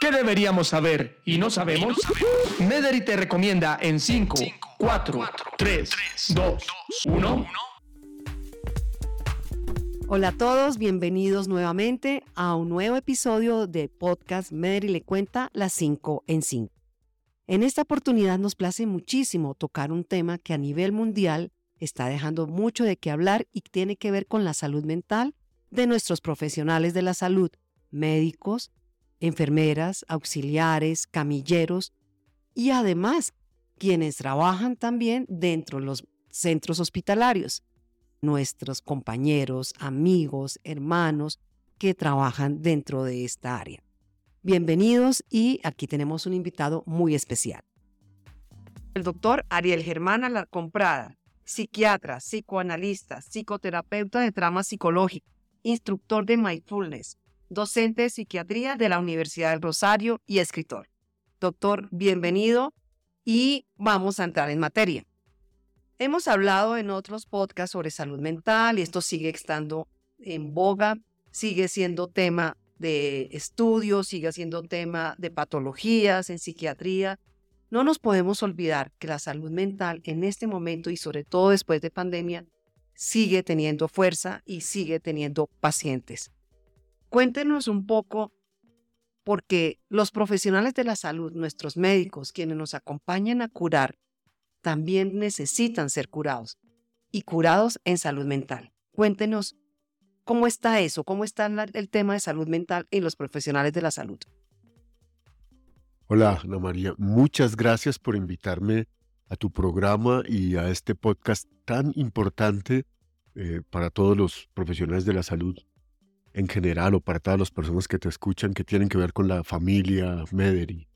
¿Qué deberíamos saber y no sabemos? Mederi te recomienda en 5, 4, 3, 2, 1. Hola a todos, bienvenidos nuevamente a un nuevo episodio de podcast Mederi le cuenta las 5 en 5. En esta oportunidad nos place muchísimo tocar un tema que a nivel mundial está dejando mucho de qué hablar y tiene que ver con la salud mental de nuestros profesionales de la salud, médicos, enfermeras, auxiliares, camilleros y además quienes trabajan también dentro de los centros hospitalarios, nuestros compañeros, amigos, hermanos que trabajan dentro de esta área. Bienvenidos y aquí tenemos un invitado muy especial. El doctor Ariel Germán Alarcón Prada, psiquiatra, psicoanalista, psicoterapeuta de trama psicológica, instructor de mindfulness, docente de psiquiatría de la Universidad del Rosario y escritor. Doctor, bienvenido y vamos a entrar en materia. Hemos hablado en otros podcasts sobre salud mental y esto sigue estando en boga, sigue siendo tema de estudios, sigue siendo tema de patologías en psiquiatría. No nos podemos olvidar que la salud mental en este momento y sobre todo después de pandemia sigue teniendo fuerza y sigue teniendo pacientes. Cuéntenos un poco, porque los profesionales de la salud, nuestros médicos, quienes nos acompañan a curar, también necesitan ser curados y curados en salud mental. Cuéntenos cómo está eso, cómo está el tema de salud mental en los profesionales de la salud. Hola, Ana María. Muchas gracias por invitarme a tu programa y a este podcast tan importante eh, para todos los profesionales de la salud en general o para todas las personas que te escuchan que tienen que ver con la familia Mederi.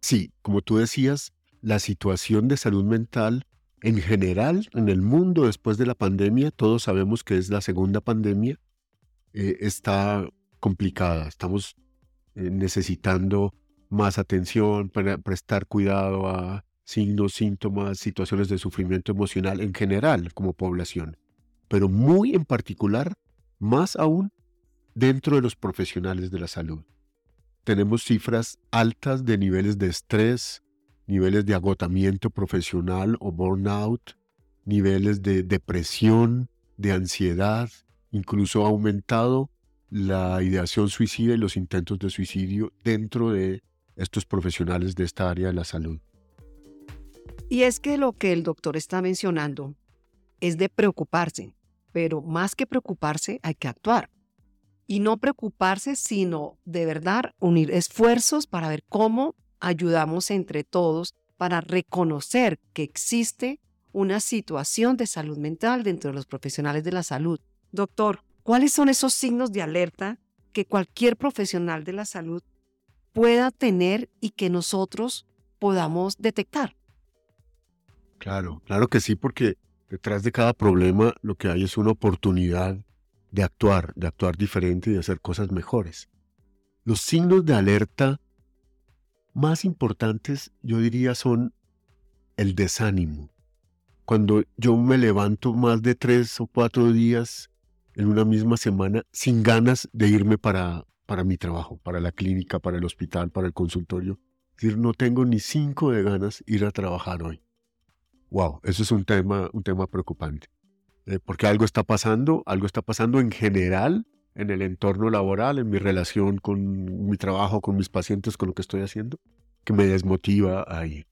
Sí, como tú decías, la situación de salud mental en general en el mundo después de la pandemia, todos sabemos que es la segunda pandemia, eh, está complicada. Estamos eh, necesitando más atención, para prestar cuidado a signos, síntomas, situaciones de sufrimiento emocional en general como población, pero muy en particular, más aún dentro de los profesionales de la salud. Tenemos cifras altas de niveles de estrés, niveles de agotamiento profesional o burnout, niveles de depresión, de ansiedad, incluso ha aumentado la ideación suicida y los intentos de suicidio dentro de estos profesionales de esta área de la salud. Y es que lo que el doctor está mencionando es de preocuparse, pero más que preocuparse hay que actuar y no preocuparse, sino de verdad unir esfuerzos para ver cómo ayudamos entre todos para reconocer que existe una situación de salud mental dentro de los profesionales de la salud. Doctor, ¿cuáles son esos signos de alerta que cualquier profesional de la salud pueda tener y que nosotros podamos detectar? Claro, claro que sí, porque detrás de cada problema lo que hay es una oportunidad de actuar, de actuar diferente y de hacer cosas mejores. Los signos de alerta más importantes, yo diría, son el desánimo. Cuando yo me levanto más de tres o cuatro días en una misma semana sin ganas de irme para, para mi trabajo, para la clínica, para el hospital, para el consultorio. Es decir, no tengo ni cinco de ganas ir a trabajar hoy. Wow, eso es un tema, un tema preocupante. Eh, porque algo está pasando, algo está pasando en general en el entorno laboral, en mi relación con mi trabajo, con mis pacientes, con lo que estoy haciendo, que me desmotiva a ir.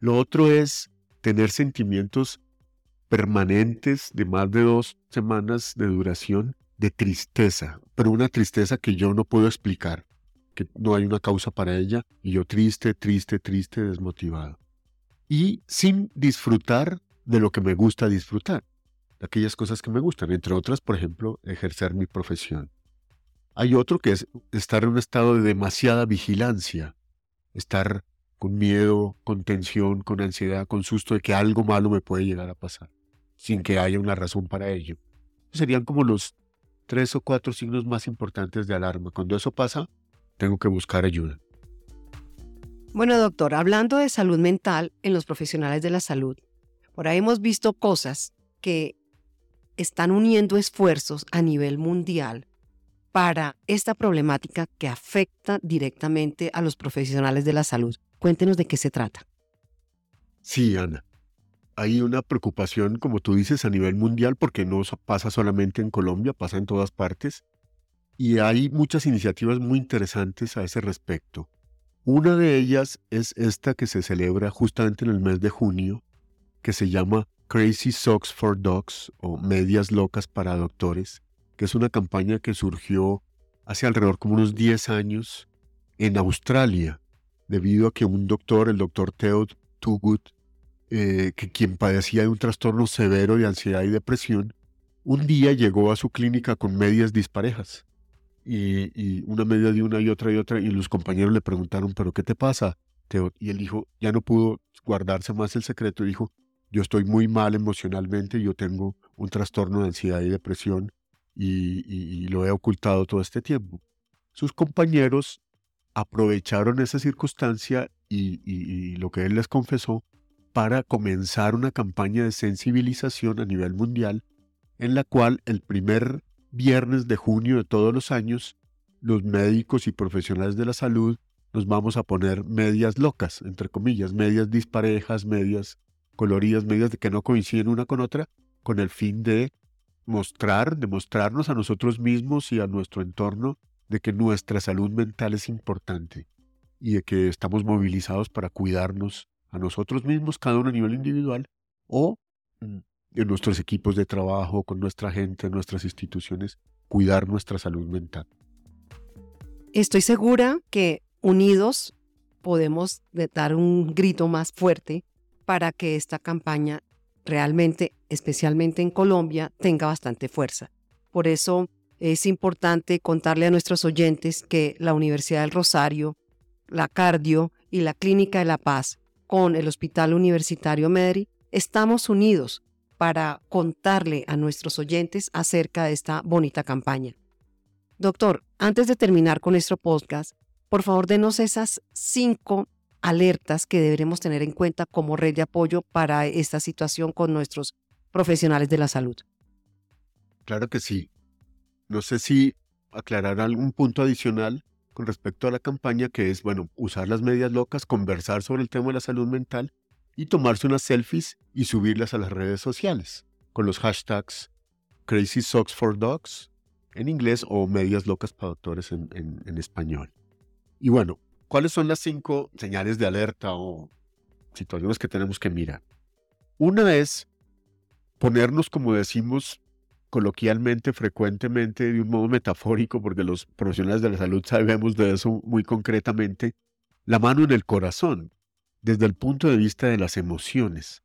Lo otro es tener sentimientos permanentes de más de dos semanas de duración de tristeza, pero una tristeza que yo no puedo explicar, que no hay una causa para ella, y yo triste, triste, triste, desmotivado. Y sin disfrutar de lo que me gusta disfrutar aquellas cosas que me gustan, entre otras, por ejemplo, ejercer mi profesión. Hay otro que es estar en un estado de demasiada vigilancia, estar con miedo, con tensión, con ansiedad, con susto de que algo malo me puede llegar a pasar, sin que haya una razón para ello. Serían como los tres o cuatro signos más importantes de alarma. Cuando eso pasa, tengo que buscar ayuda. Bueno, doctor, hablando de salud mental en los profesionales de la salud, por ahí hemos visto cosas que están uniendo esfuerzos a nivel mundial para esta problemática que afecta directamente a los profesionales de la salud. Cuéntenos de qué se trata. Sí, Ana. Hay una preocupación, como tú dices, a nivel mundial, porque no pasa solamente en Colombia, pasa en todas partes. Y hay muchas iniciativas muy interesantes a ese respecto. Una de ellas es esta que se celebra justamente en el mes de junio, que se llama Crazy Socks for Dogs o Medias Locas para Doctores, que es una campaña que surgió hace alrededor como unos 10 años en Australia, debido a que un doctor, el doctor Theod Toogood, eh, que quien padecía de un trastorno severo de ansiedad y depresión, un día llegó a su clínica con medias disparejas y, una media de una y otra y otra, y los compañeros le preguntaron, ¿pero qué te pasa? Y él dijo, ya no pudo guardarse más el secreto, dijo, yo estoy muy mal emocionalmente, yo tengo un trastorno de ansiedad y depresión y, lo he ocultado todo este tiempo. Sus compañeros aprovecharon esa circunstancia y, lo que él les confesó para comenzar una campaña de sensibilización a nivel mundial en la cual el primer viernes de junio de todos los años, los médicos y profesionales de la salud nos vamos a poner medias locas, entre comillas, medias disparejas, medias coloridas, medias de que no coinciden una con otra, con el fin de mostrar, demostrarnos a nosotros mismos y a nuestro entorno de que nuestra salud mental es importante y de que estamos movilizados para cuidarnos a nosotros mismos, cada uno a nivel individual, o mm, en nuestros equipos de trabajo, con nuestra gente, en nuestras instituciones, cuidar nuestra salud mental. Estoy segura que unidos podemos dar un grito más fuerte para que esta campaña realmente, especialmente en Colombia, tenga bastante fuerza. Por eso es importante contarle a nuestros oyentes que la Universidad del Rosario, la Cardio y la Clínica de la Paz con el Hospital Universitario Medri estamos unidos para contarle a nuestros oyentes acerca de esta bonita campaña. Doctor, antes de terminar con nuestro podcast, por favor denos esas cinco alertas que deberemos tener en cuenta como red de apoyo para esta situación con nuestros profesionales de la salud. Claro que sí. No sé si aclarar algún punto adicional con respecto a la campaña que es, bueno, usar las medias locas, conversar sobre el tema de la salud mental y tomarse unas selfies y subirlas a las redes sociales con los hashtags Crazy Socks for Dogs en inglés o Medias Locas para Doctores en, en español. Y bueno, ¿cuáles son las cinco señales de alerta o situaciones que tenemos que mirar? Una es ponernos, como decimos coloquialmente, frecuentemente, de un modo metafórico, porque los profesionales de la salud sabemos de eso muy concretamente, la mano en el corazón desde el punto de vista de las emociones.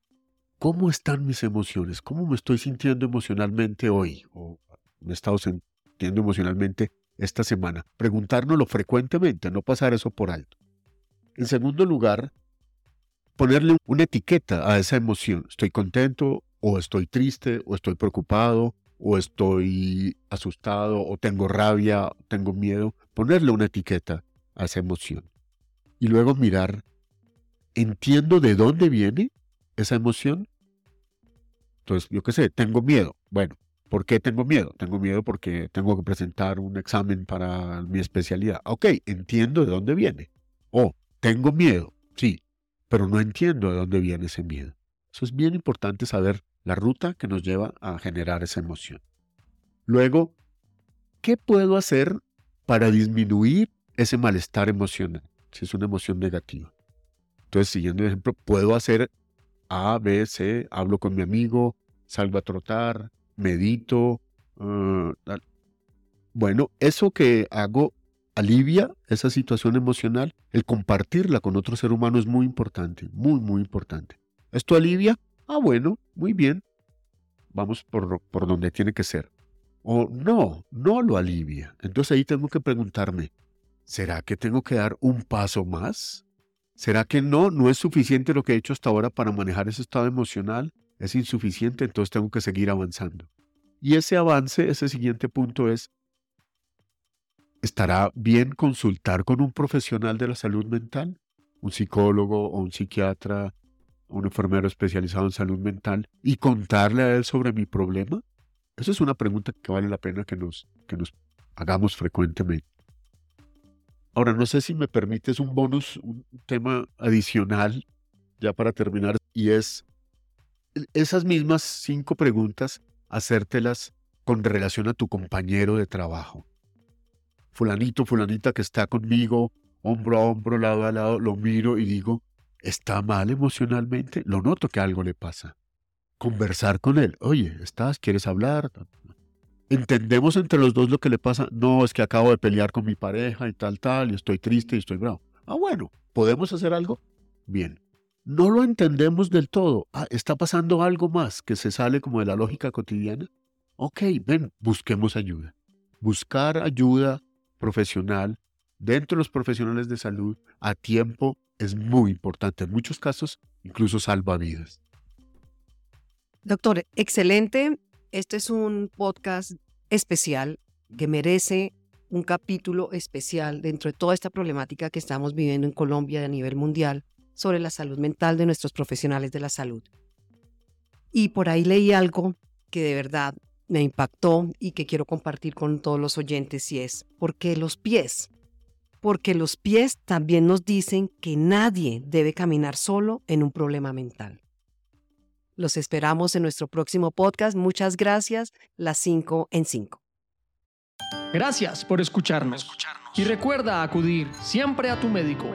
¿Cómo están mis emociones? ¿Cómo me estoy sintiendo emocionalmente hoy? ¿O me he estado sintiendo emocionalmente esta semana? Preguntárnoslo frecuentemente, no pasar eso por alto. En segundo lugar, ponerle una etiqueta a esa emoción. Estoy contento o estoy triste o estoy preocupado o estoy asustado o tengo rabia, o tengo miedo. Ponerle una etiqueta a esa emoción. Y luego mirar entiendo de dónde viene esa emoción. Entonces, yo qué sé, tengo miedo. Bueno, ¿por qué tengo miedo? Tengo miedo porque tengo que presentar un examen para mi especialidad. Ok, entiendo de dónde viene. Oh, tengo miedo, sí, pero no entiendo de dónde viene ese miedo. Eso es bien importante saber la ruta que nos lleva a generar esa emoción. Luego, ¿qué puedo hacer para disminuir ese malestar emocional si es una emoción negativa? Entonces, siguiendo el ejemplo, puedo hacer A, B, C, hablo con mi amigo, salgo a trotar, medito. Ah, bueno, eso que hago alivia esa situación emocional. El compartirla con otro ser humano es muy importante, muy, muy importante. ¿Esto alivia? Ah, bueno, muy bien. Vamos por, por donde tiene que ser. O no, no lo alivia. Entonces ahí tengo que preguntarme, ¿será que tengo que dar un paso más? ¿Será que no? ¿No es suficiente lo que he hecho hasta ahora para manejar ese estado emocional? ¿Es insuficiente? Entonces tengo que seguir avanzando. Y ese avance, ese siguiente punto es, ¿estará bien consultar con un profesional de la salud mental? ¿Un psicólogo o un psiquiatra, un enfermero especializado en salud mental y contarle a él sobre mi problema? Esa es una pregunta que vale la pena que nos, que nos hagamos frecuentemente. Ahora, no sé si me permites un bonus, un tema adicional, ya para terminar, y es esas mismas cinco preguntas, hacértelas con relación a tu compañero de trabajo. Fulanito, fulanita que está conmigo, hombro a hombro, lado a lado, lo miro y digo, ¿está mal emocionalmente? Lo noto que algo le pasa. Conversar con él. Oye, ¿estás? ¿Quieres hablar? ¿Entendemos entre los dos lo que le pasa? No, es que acabo de pelear con mi pareja y tal, tal, y estoy triste y estoy bravo. Ah, bueno, ¿podemos hacer algo? Bien. No lo entendemos del todo. Ah, está pasando algo más que se sale como de la lógica cotidiana. Ok, ven, busquemos ayuda. Buscar ayuda profesional dentro de los profesionales de salud a tiempo es muy importante. En muchos casos, incluso salva vidas. Doctor, excelente. Este es un podcast especial que merece un capítulo especial dentro de toda esta problemática que estamos viviendo en Colombia a nivel mundial sobre la salud mental de nuestros profesionales de la salud. Y por ahí leí algo que de verdad me impactó y que quiero compartir con todos los oyentes y es, porque los pies? Porque los pies también nos dicen que nadie debe caminar solo en un problema mental. Los esperamos en nuestro próximo podcast. Muchas gracias. Las 5 en 5. Gracias por escucharnos. Y recuerda acudir siempre a tu médico